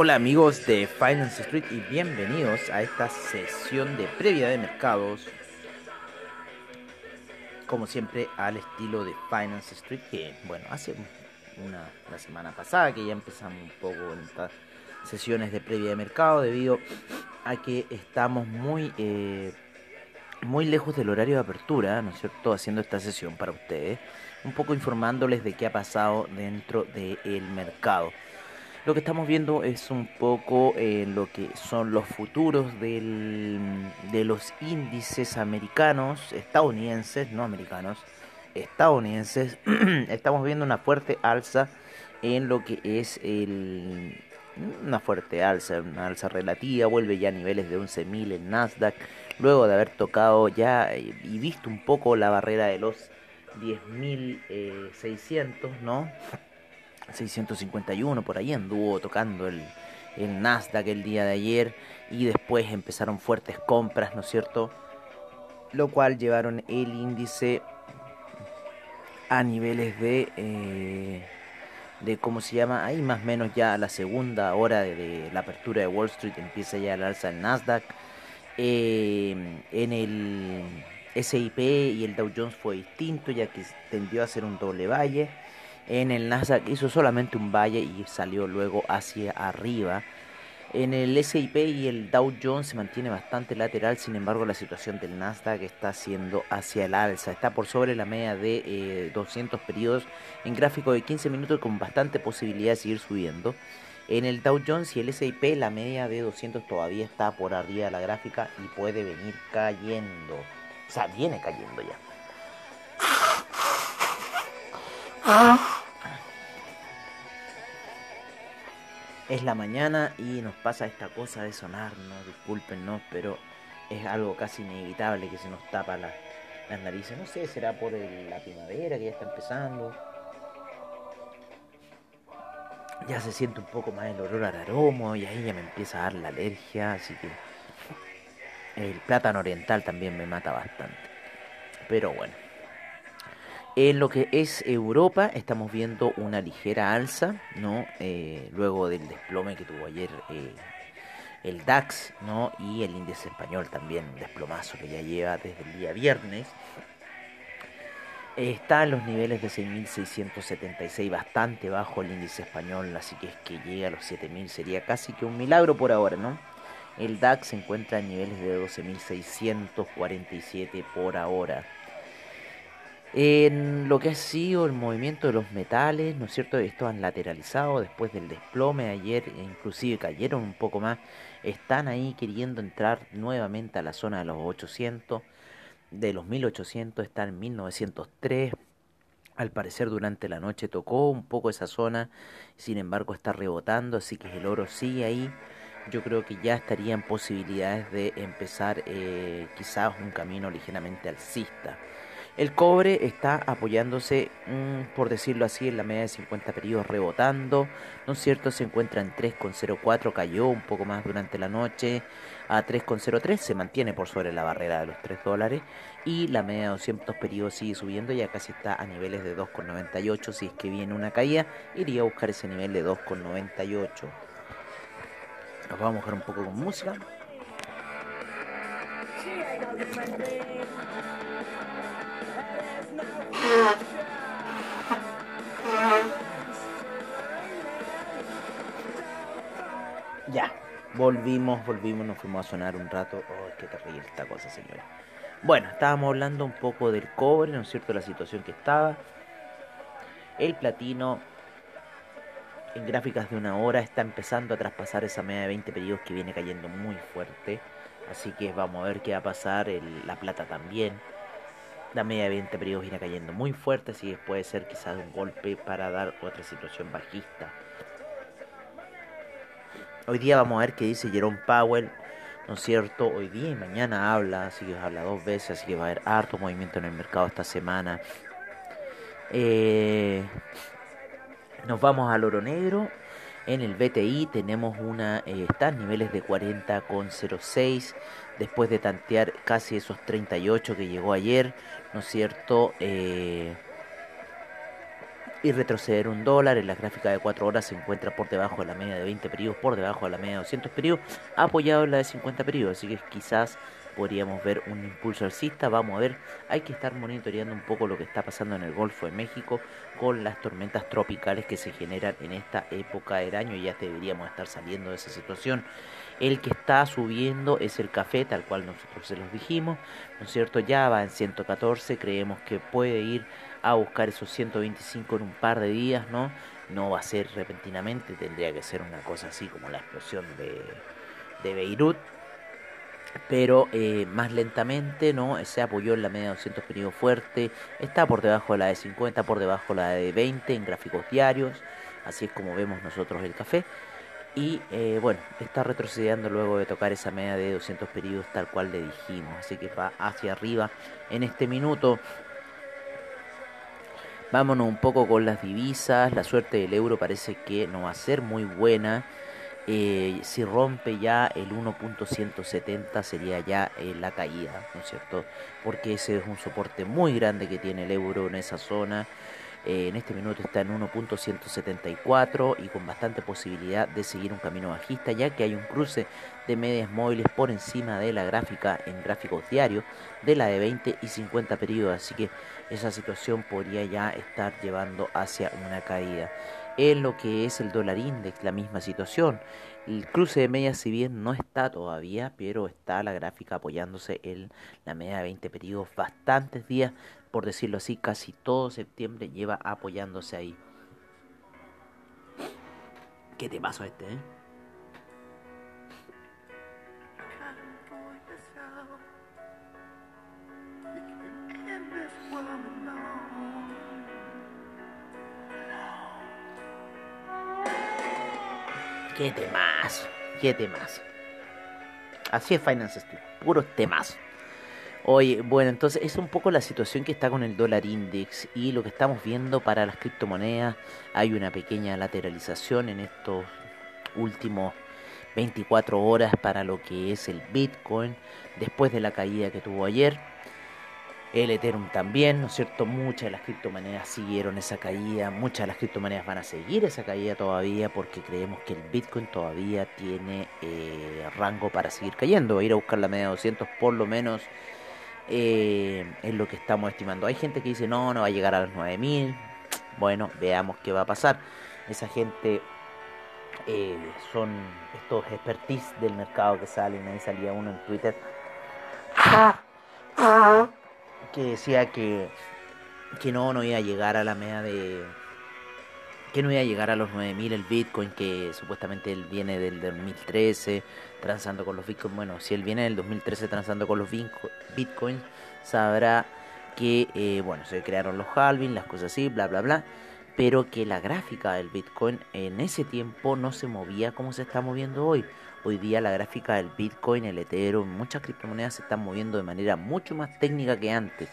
Hola amigos de Finance Street y bienvenidos a esta sesión de previa de mercados. Como siempre al estilo de Finance Street que bueno, hace una, la semana pasada que ya empezamos un poco en estas sesiones de previa de mercado debido a que estamos muy eh, muy lejos del horario de apertura, ¿no es cierto? Haciendo esta sesión para ustedes, un poco informándoles de qué ha pasado dentro del mercado. Lo que estamos viendo es un poco eh, lo que son los futuros de los índices americanos, estadounidenses, no americanos, estadounidenses. estamos viendo una fuerte alza en lo que es el, una fuerte alza, una alza relativa, vuelve ya a niveles de 11.000 en Nasdaq, luego de haber tocado ya eh, y visto un poco la barrera de los 10.600, ¿no? 651 por ahí anduvo tocando el, el Nasdaq el día de ayer y después empezaron fuertes compras, ¿no es cierto? Lo cual llevaron el índice a niveles de, eh, de ¿cómo se llama? Ahí más o menos ya a la segunda hora de, la apertura de Wall Street empieza ya el alza del Nasdaq. Eh, en el SIP y el Dow Jones fue distinto ya que tendió a ser un doble valle. En el Nasdaq hizo solamente un valle y salió luego hacia arriba. En el S&P y el Dow Jones se mantiene bastante lateral, sin embargo la situación del Nasdaq está siendo hacia el alza, está por sobre la media de eh, 200 periodos en gráfico de 15 minutos con bastante posibilidad de seguir subiendo. En el Dow Jones y el S&P la media de 200 todavía está por arriba de la gráfica y puede venir cayendo. O sea, viene cayendo ya. Es la mañana y nos pasa esta cosa de sonar, no discúlpenos, pero es algo casi inevitable que se nos tapa la- las narices. No sé, será por la primavera que ya está empezando. Ya se siente un poco más el olor al aroma y ahí ya me empieza a dar la alergia, así que el plátano oriental también me mata bastante. Pero bueno. En lo que es Europa estamos viendo una ligera alza, ¿no? Eh, luego del desplome que tuvo ayer eh, el DAX, ¿no? Y el índice español también, un desplomazo que ya lleva desde el día viernes. Está en los niveles de 6.676, bastante bajo el índice español, así que es que llegue a los 7.000 sería casi que un milagro por ahora, ¿no? El DAX se encuentra en niveles de 12.647 por ahora. En lo que ha sido el movimiento de los metales, ¿no es cierto? Estos han lateralizado después del desplome ayer, e inclusive cayeron un poco más. Están ahí queriendo entrar nuevamente a la zona de los 800, de los 1800, están en 1903. Al parecer durante la noche tocó un poco esa zona, sin embargo está rebotando, así que el oro sigue ahí. Yo creo que ya estarían posibilidades de empezar eh, quizás un camino ligeramente alcista. El cobre está apoyándose, mm, por decirlo así, en la media de 50 periodos rebotando, ¿no es cierto? Se encuentra en 3,04, cayó un poco más durante la noche a 3,03, se mantiene por sobre la barrera de los 3 dólares y la media de 200 periodos sigue subiendo, ya casi está a niveles de 2,98, si es que viene una caída, iría a buscar ese nivel de 2,98. Nos vamos a bajar un poco con música. Ya, volvimos, volvimos, nos fuimos a sonar un rato. Oh, qué terrible esta cosa, señora. Bueno, estábamos hablando un poco del cobre, ¿no es cierto? La situación que estaba. El platino en gráficas de una hora está empezando a traspasar esa media de 20 periodos que viene cayendo muy fuerte. Así que vamos a ver qué va a pasar. La plata también. La media de 20 periodos viene cayendo muy fuerte, así que puede ser quizás un golpe para dar otra situación bajista. Hoy día vamos a ver qué dice Jerome Powell, ¿no es cierto? Hoy día y mañana habla, así que habla dos veces, así que va a haber harto movimiento en el mercado esta semana. Eh, nos vamos al oro negro. En el BTI tenemos una, eh, niveles de 40,06 después de tantear casi esos 38 que llegó ayer, ¿no es cierto? Eh, y retroceder un dólar en la gráfica de 4 horas se encuentra por debajo de la media de 20 periodos, por debajo de la media de 200 periodos, apoyado en la de 50 periodos, así que quizás podríamos ver un impulso alcista, vamos a ver, hay que estar monitoreando un poco lo que está pasando en el Golfo de México con las tormentas tropicales que se generan en esta época del año y ya deberíamos estar saliendo de esa situación. El que está subiendo es el café, tal cual nosotros se los dijimos, ¿no es cierto? Ya va en 114, creemos que puede ir a buscar esos 125 en un par de días, ¿no? No va a ser repentinamente, tendría que ser una cosa así como la explosión de, de Beirut, pero eh, más lentamente, ¿no? Se apoyó en la media de 200 periodos fuerte, está por debajo de la de 50, por debajo de la de 20 en gráficos diarios, así es como vemos nosotros el café. Y eh, bueno, está retrocediendo luego de tocar esa media de 200 periodos tal cual le dijimos, así que va hacia arriba en este minuto. Vámonos un poco con las divisas. La suerte del euro parece que no va a ser muy buena. Eh, si rompe ya el 1.170 sería ya eh, la caída, ¿no es cierto? Porque ese es un soporte muy grande que tiene el euro en esa zona. Eh, en este minuto está en 1.174 y con bastante posibilidad de seguir un camino bajista ya que hay un cruce de medias móviles por encima de la gráfica en gráficos diarios de la de 20 y 50 periodos. Así que esa situación podría ya estar llevando hacia una caída. En lo que es el dólar index, la misma situación. El cruce de medias, si bien no está todavía, pero está la gráfica apoyándose en la media de 20 periodos bastantes días, por decirlo así, casi todo septiembre lleva apoyándose ahí. ¿Qué te pasó este, eh? ¿Qué temas? ¿Qué temas? Así es Finance Street, puros temas. Oye, bueno, entonces es un poco la situación que está con el dólar index y lo que estamos viendo para las criptomonedas. Hay una pequeña lateralización en estos últimos 24 horas para lo que es el Bitcoin después de la caída que tuvo ayer. El Ethereum también, ¿no es cierto? Muchas de las criptomonedas siguieron esa caída, muchas de las criptomonedas van a seguir esa caída todavía porque creemos que el Bitcoin todavía tiene eh, rango para seguir cayendo. Va a ir a buscar la media de 200 por lo menos eh, es lo que estamos estimando. Hay gente que dice no, no va a llegar a los 9000. Bueno, veamos qué va a pasar. Esa gente eh, son estos expertise del mercado que salen. Ahí salía uno en Twitter que decía que, que no, no iba a llegar a la media de. Que no iba a llegar a los 9000 el Bitcoin, que supuestamente él viene del 2013 transando con los Bitcoin. Bueno, si él viene del 2013 transando con los Bitco- Bitcoins, sabrá que, eh, bueno, se crearon los halving, las cosas así, bla, bla, bla. Pero que la gráfica del Bitcoin en ese tiempo no se movía como se está moviendo hoy. Hoy día la gráfica del Bitcoin, el Ethereum, muchas criptomonedas se están moviendo de manera mucho más técnica que antes.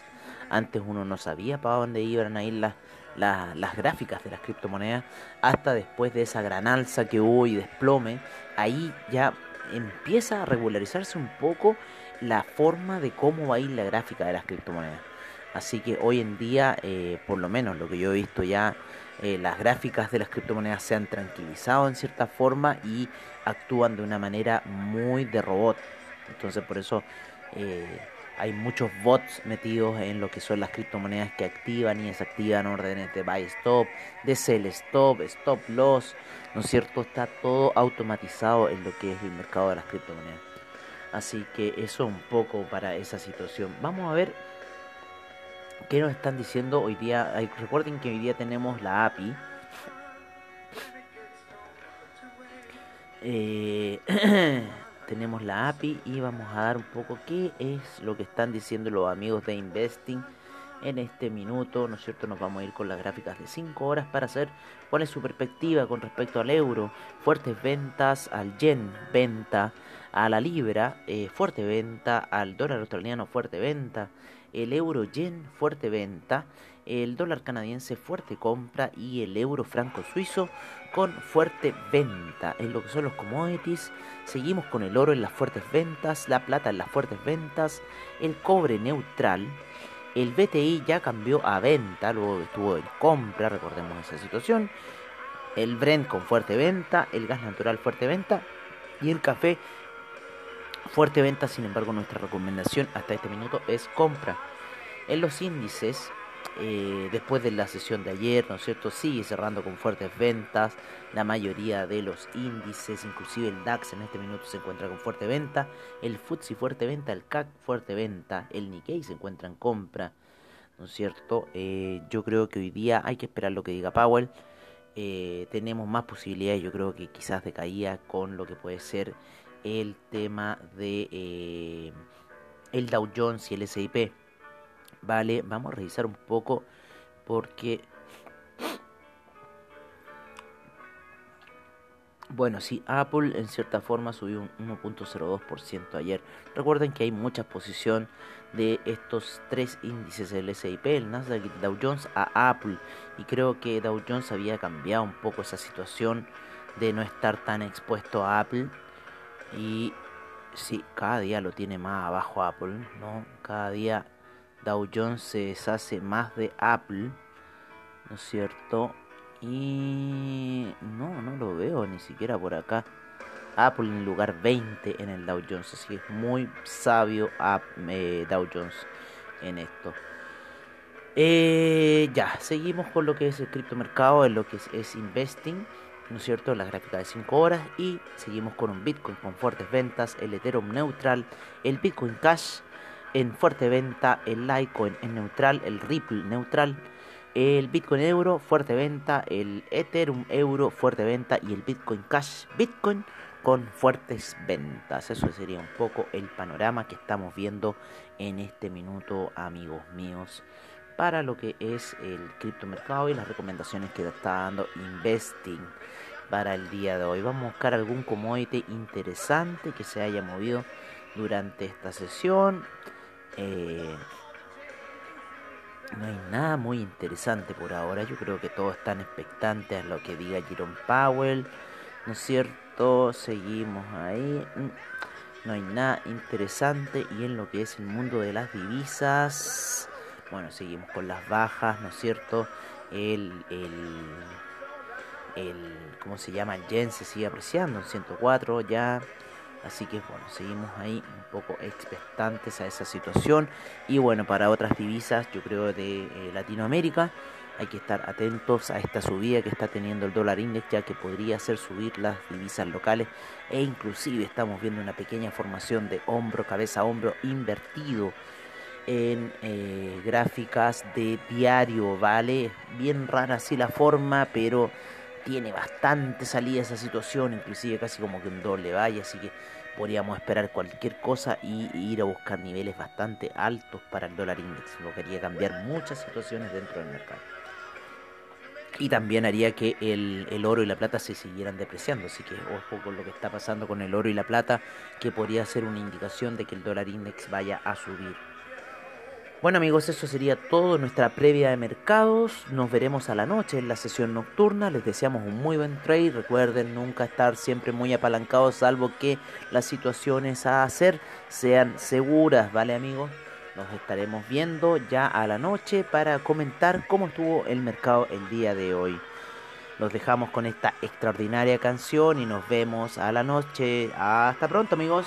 Antes uno no sabía para dónde iban a ir las, las, gráficas de las criptomonedas hasta después de esa gran alza que hubo y desplome. Ahí ya empieza a regularizarse un poco la forma de cómo va a ir la gráfica de las criptomonedas. Así que hoy en día, eh, por lo menos lo que yo he visto ya, eh, las gráficas de las criptomonedas se han tranquilizado en cierta forma y actúan de una manera muy de robot. Entonces por eso eh, hay muchos bots metidos en lo que son las criptomonedas que activan y desactivan órdenes de buy stop, de sell stop, stop loss, ¿no es cierto? Está todo automatizado en lo que es el mercado de las criptomonedas. Así que eso un poco para esa situación. Vamos a ver qué nos están diciendo hoy día. Recuerden que hoy día tenemos la API. Eh, tenemos la API y vamos a dar un poco qué es lo que están diciendo los amigos de Investing en este minuto, ¿no es cierto? Nos vamos a ir con las gráficas de 5 horas para hacer cuál es su perspectiva con respecto al euro, fuertes ventas al yen, venta a la libra, eh, fuerte venta al dólar australiano, fuerte venta, el euro yen, fuerte venta, el dólar canadiense, fuerte compra y el euro franco suizo con fuerte venta en lo que son los commodities. Seguimos con el oro en las fuertes ventas, la plata en las fuertes ventas, el cobre neutral. El BTI ya cambió a venta, luego estuvo en compra, recordemos esa situación. El Brent con fuerte venta, el gas natural fuerte venta y el café fuerte venta. Sin embargo, nuestra recomendación hasta este minuto es compra. En los índices, eh, después de la sesión de ayer, ¿no es cierto? Sigue cerrando con fuertes ventas. La mayoría de los índices, inclusive el DAX en este minuto se encuentra con fuerte venta. El FTSE fuerte venta, el CAC fuerte venta, el Nikkei se encuentra en compra, ¿no es cierto? Eh, yo creo que hoy día hay que esperar lo que diga Powell. Eh, tenemos más posibilidades, yo creo que quizás de caída con lo que puede ser el tema de eh, el Dow Jones y el SIP. Vale, vamos a revisar un poco porque bueno, sí, Apple en cierta forma subió un 1.02% ayer. Recuerden que hay mucha exposición de estos tres índices, el SIP, el Nasdaq el Dow Jones, a Apple. Y creo que Dow Jones había cambiado un poco esa situación de no estar tan expuesto a Apple. Y sí, cada día lo tiene más abajo Apple, ¿no? Cada día Dow Jones se deshace más de Apple, ¿no es cierto? Y no, no lo veo ni siquiera por acá. Apple en lugar 20 en el Dow Jones, así que es muy sabio eh, Dow Jones en esto. Eh, ya, seguimos con lo que es el criptomercado, en lo que es investing. ¿No es cierto? La gráfica de 5 horas y seguimos con un Bitcoin con fuertes ventas, el Ethereum neutral, el Bitcoin Cash en fuerte venta, el Litecoin en neutral, el Ripple neutral, el Bitcoin Euro fuerte venta, el Ethereum Euro fuerte venta y el Bitcoin Cash Bitcoin con fuertes ventas. Eso sería un poco el panorama que estamos viendo en este minuto, amigos míos para lo que es el criptomercado y las recomendaciones que está dando Investing para el día de hoy. Vamos a buscar algún commodity interesante que se haya movido durante esta sesión. Eh, no hay nada muy interesante por ahora. Yo creo que todos están expectantes a lo que diga Jerome Powell. ¿No es cierto? Seguimos ahí. No hay nada interesante. Y en lo que es el mundo de las divisas. Bueno, seguimos con las bajas, ¿no es cierto? El, el, el ¿cómo se llama? El yen se sigue apreciando en 104 ya. Así que bueno, seguimos ahí un poco expectantes a esa situación. Y bueno, para otras divisas, yo creo de eh, Latinoamérica, hay que estar atentos a esta subida que está teniendo el dólar index, ya que podría hacer subir las divisas locales. E inclusive estamos viendo una pequeña formación de hombro, cabeza, hombro invertido en eh, gráficas de diario, ¿vale? Bien rara así la forma, pero tiene bastante salida esa situación, inclusive casi como que un doble vaya, así que podríamos esperar cualquier cosa y, ir a buscar niveles bastante altos para el dólar index, lo que haría cambiar muchas situaciones dentro del mercado. Y también haría que el, el, oro y la plata se siguieran depreciando, así que ojo con lo que está pasando con el oro y la plata, que podría ser una indicación de que el dólar index vaya a subir. Bueno amigos, eso sería todo nuestra previa de mercados. Nos veremos a la noche en la sesión nocturna. Les deseamos un muy buen trade. Recuerden nunca estar siempre muy apalancados, salvo que las situaciones a hacer sean seguras, ¿vale amigos? Nos estaremos viendo ya a la noche para comentar cómo estuvo el mercado el día de hoy. Los dejamos con esta extraordinaria canción y nos vemos a la noche. Hasta pronto amigos.